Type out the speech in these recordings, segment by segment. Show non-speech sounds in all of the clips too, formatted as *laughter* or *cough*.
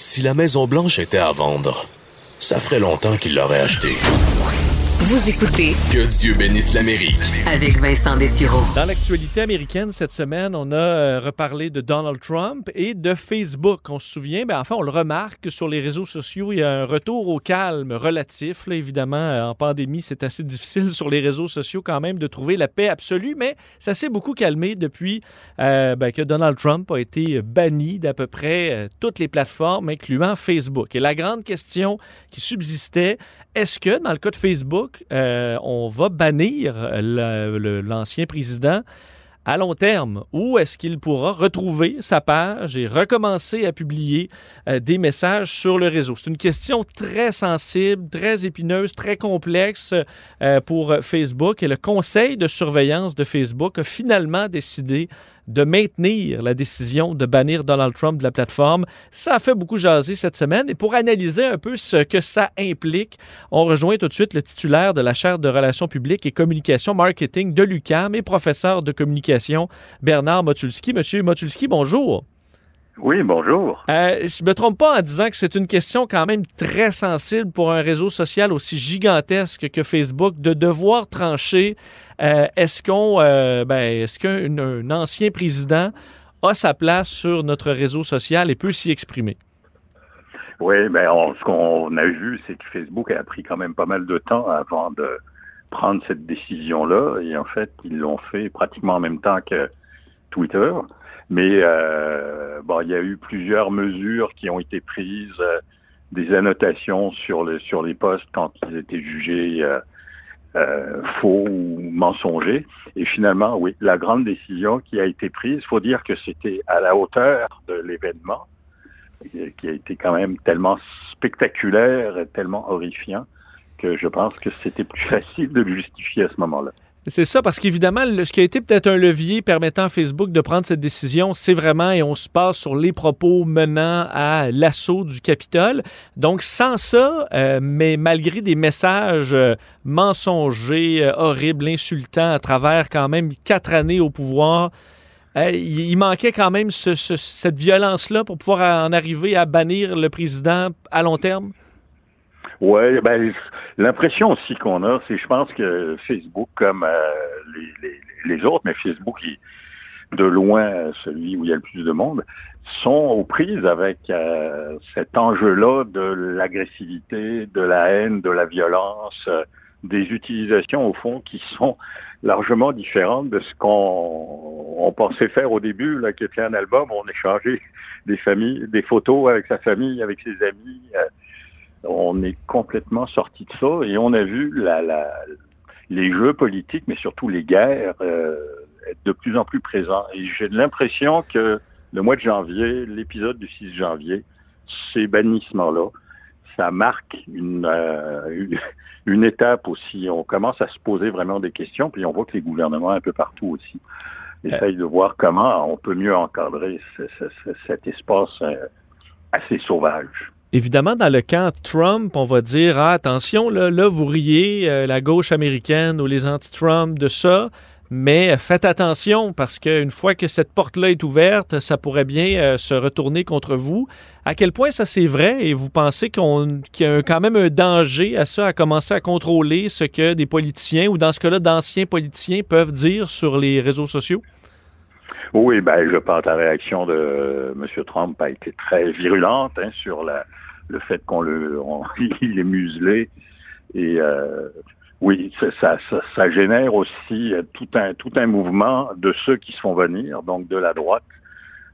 Si la Maison Blanche était à vendre, ça ferait longtemps qu'il l'aurait achetée. Vous écoutez Que Dieu bénisse l'Amérique. avec Vincent Dessureau. Dans l'actualité américaine cette semaine, on a euh, reparlé de Donald Trump et de Facebook. On se souvient, ben, enfin, on le remarque sur les réseaux sociaux, il y a un retour au calme relatif. Là, évidemment, euh, en pandémie, c'est assez *laughs* difficile sur les réseaux sociaux quand même de trouver la paix absolue, mais ça s'est beaucoup calmé depuis euh, ben, que Donald Trump a été banni d'à peu près toutes les plateformes, incluant Facebook. Et la grande question qui subsistait, est-ce que dans le cas de Facebook, euh, on va bannir le- l'ancien président à long terme? Ou est-ce qu'il pourra retrouver sa page et recommencer à publier euh, des messages sur le réseau? C'est une question très sensible, très épineuse, très complexe euh, pour Facebook et le conseil de surveillance de Facebook a finalement décidé de maintenir la décision de bannir Donald Trump de la plateforme. Ça a fait beaucoup jaser cette semaine et pour analyser un peu ce que ça implique, on rejoint tout de suite le titulaire de la chaire de relations publiques et communication marketing de l'UQAM et professeur de communication, Bernard Motulski. Monsieur Motulski, bonjour. Oui, bonjour. Euh, je ne me trompe pas en disant que c'est une question quand même très sensible pour un réseau social aussi gigantesque que Facebook de devoir trancher euh, est-ce qu'on euh, ben, est-ce qu'un un ancien président a sa place sur notre réseau social et peut s'y exprimer? Oui, ben on- ce qu'on a vu, c'est que Facebook a pris quand même pas mal de temps avant de prendre cette décision-là. Et en fait, ils l'ont fait pratiquement en même temps que Twitter. Mais euh, bon, il y a eu plusieurs mesures qui ont été prises, euh, des annotations sur le sur les posts quand ils étaient jugés euh, euh, faux ou mensongers. Et finalement, oui, la grande décision qui a été prise, faut dire que c'était à la hauteur de l'événement. qui a été quand même tellement spectaculaire et tellement horrifiant que je pense que c'était plus *laughs* facile de le justifier à ce moment-là. C'est ça, parce qu'évidemment, ce qui a été peut-être un levier permettant à Facebook de prendre cette décision, c'est vraiment, et on se passe sur les propos menant à l'assaut du Capitole. Donc, sans ça, euh, mais malgré des messages euh, mensongers, euh, horribles, insultants, à travers quand même quatre années au pouvoir, il, manquait quand même ce- ce- cette violence-là pour pouvoir en arriver à bannir le président à long terme? Ouais, ben l'impression aussi qu'on a, c'est je pense que Facebook, comme euh, les, les, les autres, mais Facebook est de loin euh, celui où il y a le plus de monde, sont aux prises avec euh, cet enjeu-là de l'agressivité, de la haine, de la violence, euh, des utilisations au fond qui sont largement différentes de ce qu'on on pensait faire au début, là, qui était un album, où on échangeait des familles, des photos avec sa famille, avec ses amis. euh, on est complètement sorti de ça et on a vu la, la, les jeux politiques, mais surtout les guerres, euh, être de plus en plus présents. Et j'ai l'impression que le mois de janvier, l'épisode du 6 janvier, ces bannissements-là, ça marque une, euh, une, étape aussi. On commence à se poser vraiment des questions, puis on voit que les gouvernements un peu partout aussi essayent de voir comment on peut mieux encadrer ce- ce- ce- cet espace euh, assez sauvage. Évidemment, dans le camp Trump, on va dire ah, attention, là, là vous riez, euh, la gauche américaine ou les anti-Trump de ça, mais faites attention parce qu'une fois que cette porte-là est ouverte, ça pourrait bien euh, se retourner contre vous. À quel point ça c'est vrai et vous pensez qu'il y a quand même un danger à ça, à commencer à contrôler ce que des politiciens ou dans ce cas-là d'anciens politiciens peuvent dire sur les réseaux sociaux? Oui, ben, je pense que la réaction de M. Trump a été très virulente hein, sur la, le fait qu'on le, on- *laughs* il est muselé. Et euh, oui, ça, ça, ça, génère aussi euh, tout un, tout un mouvement de ceux qui se font venir, donc de la droite,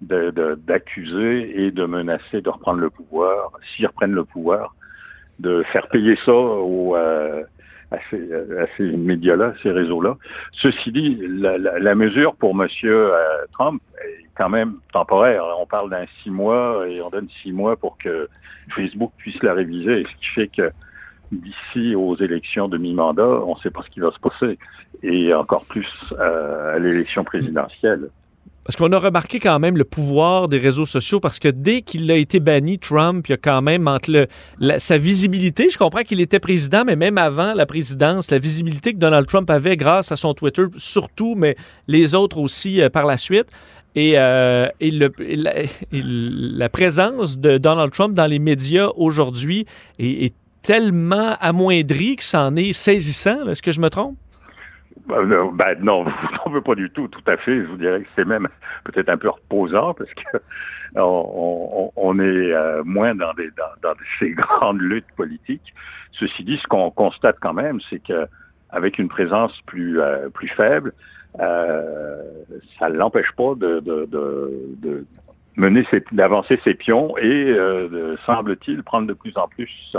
de- de- d'accuser et de menacer de reprendre le pouvoir, s'ils reprennent le pouvoir, de faire payer ça aux, euh, à ces, à ces médias-là, ces réseaux-là. Ceci dit, la, la, la mesure pour M. Trump est quand même temporaire. On parle d'un six mois et on donne six mois pour que Facebook puisse la réviser, ce qui fait que d'ici aux élections de mi-mandat, on ne sait pas ce qui va se passer, et encore plus euh, à l'élection présidentielle. Parce qu'on a remarqué quand même le pouvoir des réseaux sociaux, parce que dès qu'il a été banni, Trump, il y a quand même entre sa visibilité, je comprends qu'il était président, mais même avant la présidence, la visibilité que Donald Trump avait grâce à son Twitter, surtout, mais les autres aussi euh, par la suite. Et, et, la, présence de Donald Trump dans les médias aujourd'hui est, tellement amoindrie que c'en est saisissant. Est-ce que je me trompe? Ben, non, on veut *laughs* pas du tout, tout à fait. Je vous dirais que c'est même peut-être un peu reposant parce que *laughs* on, est euh, moins dans, des, dans, ces *laughs* grandes luttes politiques. Ceci dit, ce qu'on constate quand même, c'est que avec une présence plus euh, plus faible, euh, ça ne l'empêche pas de, de, de, de mener d'avancer ses pions et semble-t-il prendre de plus en plus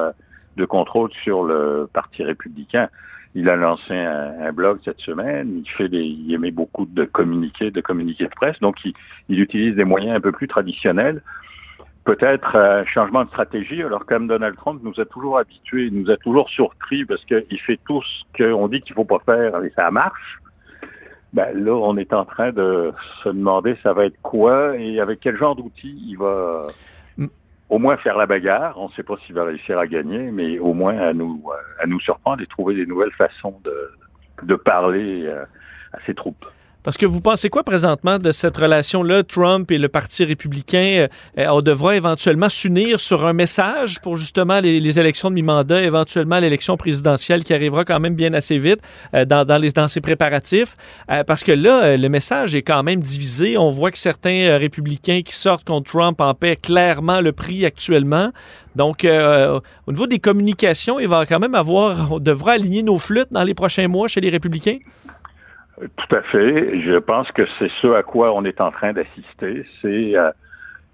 de contrôle sur le Parti républicain. Il a lancé un, blog cette semaine. Il fait des, il émet beaucoup de communiqués, de communiqués de presse. Donc, il, il utilise des moyens un peu plus traditionnels. Peut-être un changement de stratégie. Alors, comme Donald Trump nous a toujours habitués, nous a toujours surpris parce qu'il fait tout ce qu'on dit qu'il faut pas faire et ça marche. Ben, là, on est en train de se demander ça va être quoi et avec quel genre d'outils il va au moins faire la bagarre. On ne sait pas s'il va réussir à gagner, mais au moins à nous, à nous surprendre et trouver des nouvelles façons de, de parler euh, à ses troupes. Parce que vous pensez quoi présentement de cette relation-là, Trump et le Parti républicain? Euh, on devra éventuellement s'unir sur un message pour justement les, élections de mi-mandat, éventuellement l'élection présidentielle qui arrivera quand même bien assez vite euh, dans, dans, les, dans ses préparatifs? Euh, parce que là, le message est quand même divisé. On voit que certains républicains qui sortent contre Trump en paient clairement le prix actuellement. Donc, au niveau des communications, il va quand même avoir, on devra aligner nos flûtes dans les prochains mois chez les républicains? Tout à fait. Je pense que c'est ce à quoi on est en train d'assister. C'est euh,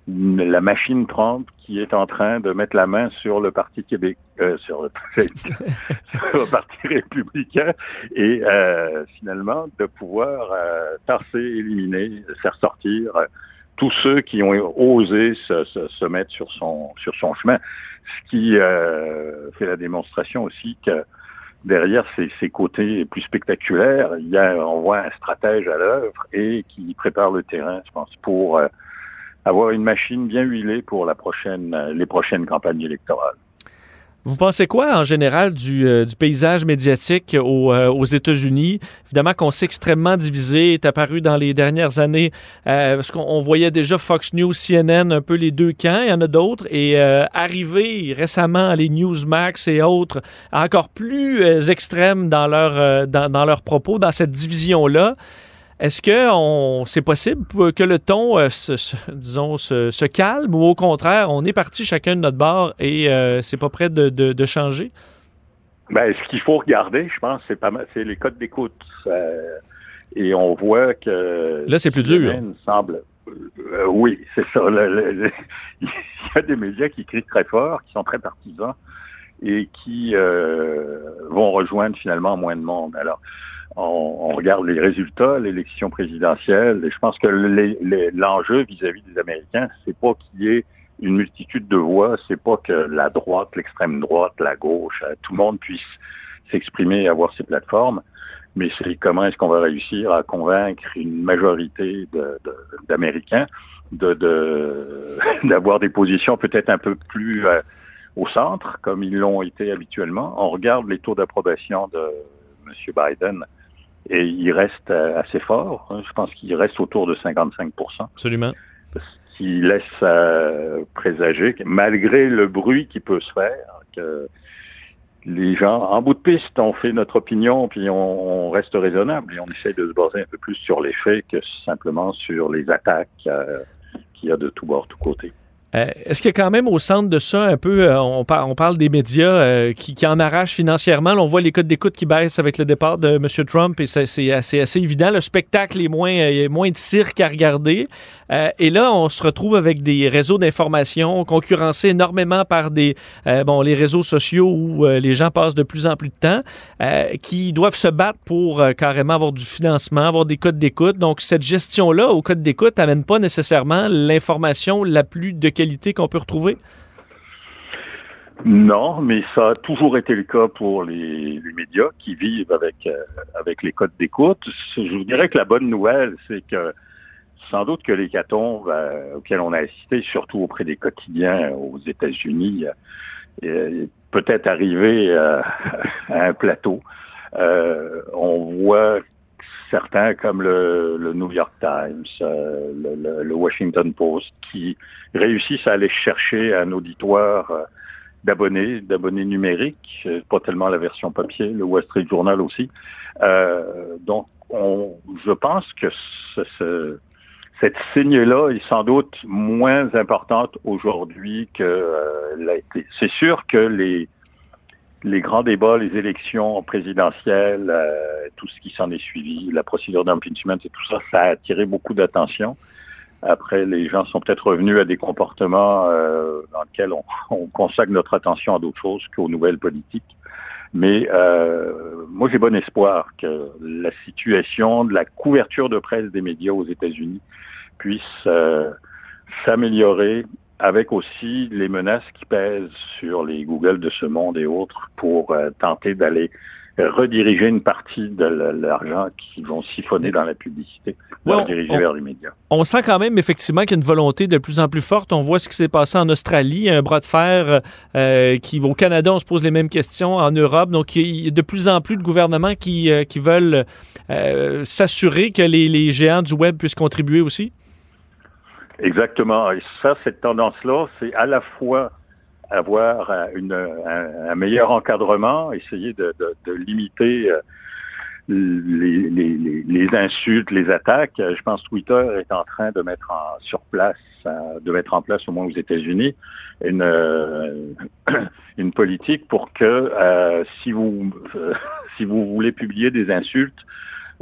la machine Trump qui est en train de mettre la main sur le Parti Québec, euh, sur, le, *laughs* Parti républicain et euh, finalement de pouvoir tasser, éliminer, faire sortir tous ceux qui ont osé se, se, se, mettre sur son sur son chemin, ce qui fait la démonstration aussi que derrière ces, côtés plus spectaculaires, il y a, on voit un stratège à l'œuvre et qui prépare le terrain, je pense, pour euh, avoir une machine bien huilée pour la prochaine, les prochaines campagnes électorales. Vous pensez quoi en général du, euh, du paysage médiatique euh, aux États-Unis? Évidemment qu'on s'est extrêmement divisé, est apparu dans les dernières années, euh, parce qu'on voyait déjà Fox News, CNN, un peu les deux camps, il y en a d'autres, et arrivé récemment les Newsmax et autres, encore plus extrêmes dans, leur, dans, dans leurs propos, dans cette division-là. Est-ce que c'est possible que le ton, euh, se, disons, se, calme ou au contraire, on est parti chacun de notre bord et euh, c'est pas prêt de, changer? Ben, ce qu'il faut regarder, je pense, c'est pas c'est les codes d'écoute. Euh, et on voit que là, c'est plus dur. Semble, oui, c'est ça. *laughs* il y a des médias qui crient très fort, qui sont très partisans et qui vont rejoindre finalement moins de monde. Alors, on, regarde les résultats, l'élection présidentielle, et je pense que l'enjeu vis-à-vis des Américains, c'est pas qu'il y ait une multitude de voix, c'est pas que la droite, l'extrême droite, la gauche, euh, tout le monde puisse s'exprimer et avoir ses plateformes, mais c'est comment est-ce qu'on va réussir à convaincre une majorité d'Américains de, *laughs* d'avoir des positions peut-être un peu plus euh, au centre, comme ils l'ont été habituellement. On regarde les taux d'approbation de M. Biden et il reste euh, assez fort. Hein. Je pense qu'il reste autour de 55 Absolument. Ce qui laisse euh, présager que malgré le bruit qui peut se faire, que les gens, en bout de piste, on fait notre opinion, puis on, reste raisonnable et on essaie de se baser un peu plus sur les faits que simplement sur les attaques euh, qu'il y a de tous bords, tous côtés. Euh, est-ce qu'il y a quand même au centre de ça un peu, euh, on, parle des médias euh, qui, en arrachent financièrement, on voit les codes d'écoute qui baissent avec le départ de M. Trump et c'est assez, évident. Le spectacle est moins, de cirque à regarder. et là, on se retrouve avec des réseaux d'information concurrencés énormément par des, bon, les réseaux sociaux où les gens passent de plus en plus de temps, qui doivent se battre pour carrément avoir du financement, avoir des codes d'écoute. Donc, cette gestion-là au code d'écoute n'amène pas nécessairement l'information la plus de qualité qu'on peut retrouver? Non, mais ça a toujours été le cas pour les, médias qui vivent avec, euh, avec les codes d'écoute. Je vous dirais que la bonne nouvelle, c'est que sans doute que les catombes euh, auxquels on a assisté, surtout auprès des quotidiens aux États-Unis, euh, peut-être arrivé *laughs* à un plateau. on voit certains comme le, New York Times, euh, le, Washington Post, qui réussissent à aller chercher un auditoire euh, d'abonnés, d'abonnés numériques, pas tellement la version papier, le Wall Street Journal aussi. Euh, donc, on, je pense que ce, ce, cette signe-là est sans doute moins importante aujourd'hui que euh, l'a été. C'est sûr que les les grands débats, les élections présidentielles, euh, tout ce qui s'en est suivi, la procédure d'impeachment et tout ça, ça a attiré beaucoup d'attention. Après, les gens sont peut-être revenus à des comportements euh, dans lesquels on, *laughs* on, consacre notre attention à d'autres choses qu'aux nouvelles politiques. Mais euh, moi, j'ai bon espoir que la situation de la couverture de presse des médias aux États-Unis puisse euh, s'améliorer avec aussi les menaces qui pèsent sur les Google de ce monde et autres pour euh, tenter d'aller rediriger une partie de l'argent qui vont siphonner dans la publicité, pour diriger vers les médias. On sent quand même effectivement qu'il y a une volonté de plus en plus forte. On voit ce qui s'est passé en Australie, un bras de fer euh, qui, au Canada, on se pose les mêmes questions, en Europe. Donc, il y a de plus en plus de gouvernements qui, euh, qui veulent euh, s'assurer que les, les géants du web puissent contribuer aussi. Exactement. Et ça, cette tendance-là, c'est à la fois avoir une, un, meilleur encadrement, essayer de, limiter euh, les, insultes, les attaques. Je pense que Twitter est en train de mettre en, sur place, euh, de mettre en place au moins aux États-Unis une euh, *clears throat* politique pour que euh, si vous *laughs* si vous voulez publier des insultes,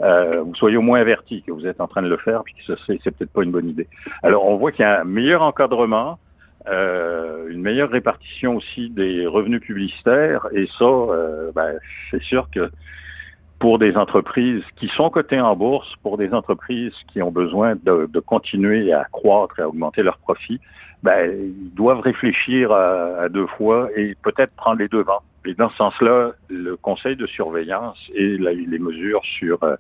euh, vous soyez au moins averti que vous êtes en train de le faire, puis que c'est peut-être pas une bonne idée. Alors, on voit qu'il y a un meilleur encadrement, euh, une meilleure répartition aussi des revenus publicitaires, et ça, euh, ben, c'est sûr que pour des entreprises qui sont cotées en bourse, pour des entreprises qui ont besoin de, de continuer à croître et à augmenter leurs profits, ben, ils doivent réfléchir à, deux fois et peut-être prendre les devants. Et dans ce sens-là, le conseil de surveillance et les mesures sur euh,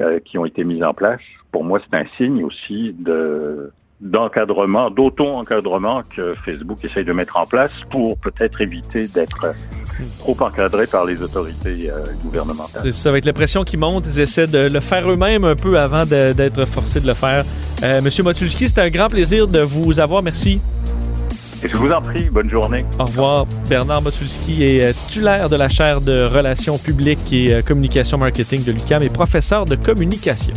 euh, qui ont été mises en place, pour moi, c'est un signe aussi de d'encadrement, d'auto-encadrement que Facebook essaye de mettre en place pour peut-être éviter d'être trop encadré par les autorités euh, gouvernementales. C'est ça, avec la pression qui monte, ils essaient de le faire eux-mêmes un peu avant d'être forcés de le faire. Euh, Monsieur Motulski, c'était un grand plaisir de vous avoir. Merci. Et je vous en prie, bonne journée. Au revoir. Bernard Motulski est euh, titulaire de la chaire de relations publiques et communication marketing de l'UQAM et professeur de communication.